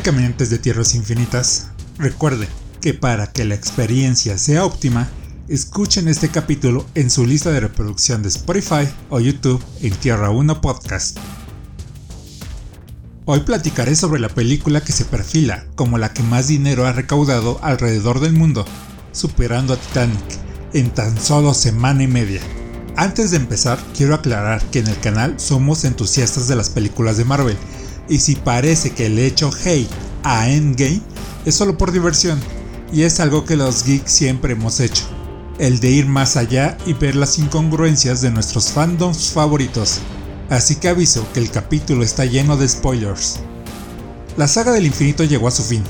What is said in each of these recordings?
Caminantes de Tierras Infinitas, recuerde que para que la experiencia sea óptima, escuchen este capítulo en su lista de reproducción de Spotify o YouTube en Tierra 1 Podcast. Hoy platicaré sobre la película que se perfila como la que más dinero ha recaudado alrededor del mundo, superando a Titanic en tan solo semana y media. Antes de empezar, quiero aclarar que en el canal somos entusiastas de las películas de Marvel, y si parece que le hecho hate a Endgame, es solo por diversión, y es algo que los geeks siempre hemos hecho, el de ir más allá y ver las incongruencias de nuestros fandoms favoritos así que aviso que el capítulo está lleno de spoilers. La saga del infinito llegó a su fin.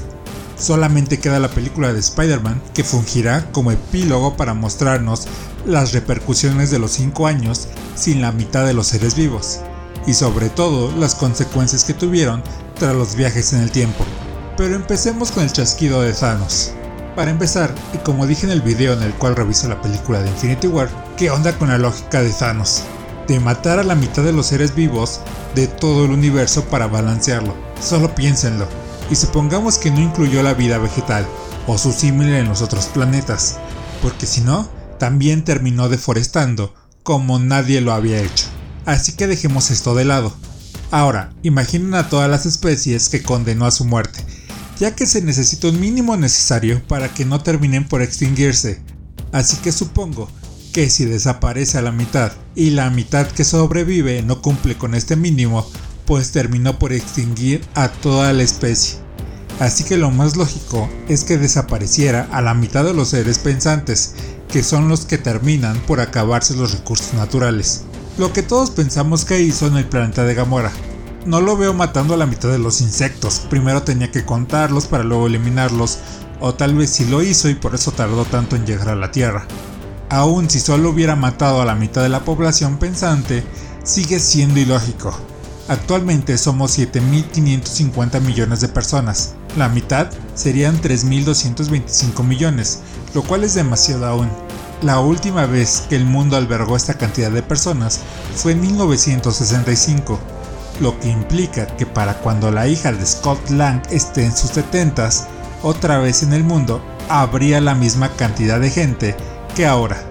Solamente queda la película de Spider-Man que fungirá como epílogo para mostrarnos las repercusiones de los 5 años sin la mitad de los seres vivos, y sobre todo las consecuencias que tuvieron tras los viajes en el tiempo. Pero empecemos con el chasquido de Thanos. Para empezar, y como dije en el video en el cual reviso la película de Infinity War, ¿qué onda con la lógica de Thanos? de matar a la mitad de los seres vivos de todo el universo para balancearlo. Solo piénsenlo. Y supongamos que no incluyó la vida vegetal o su símil en los otros planetas, porque si no, también terminó deforestando como nadie lo había hecho. Así que dejemos esto de lado. Ahora, imaginen a todas las especies que condenó a su muerte, ya que se necesita un mínimo necesario para que no terminen por extinguirse. Así que supongo que si desaparece a la mitad y la mitad que sobrevive no cumple con este mínimo, pues terminó por extinguir a toda la especie. Así que lo más lógico es que desapareciera a la mitad de los seres pensantes, que son los que terminan por acabarse los recursos naturales. Lo que todos pensamos que hizo en el planeta de Gamora. No lo veo matando a la mitad de los insectos, primero tenía que contarlos para luego eliminarlos, o tal vez sí lo hizo y por eso tardó tanto en llegar a la Tierra aun si solo hubiera matado a la mitad de la población pensante, sigue siendo ilógico. Actualmente somos 7.550 millones de personas, la mitad serían 3.225 millones, lo cual es demasiado aún. La última vez que el mundo albergó esta cantidad de personas fue en 1965, lo que implica que para cuando la hija de Scott Lang esté en sus 70s, otra vez en el mundo, habría la misma cantidad de gente que ahora.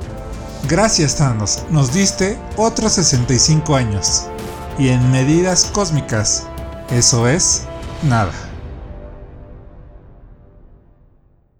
Gracias Thanos, nos diste otros 65 años. Y en medidas cósmicas, eso es nada.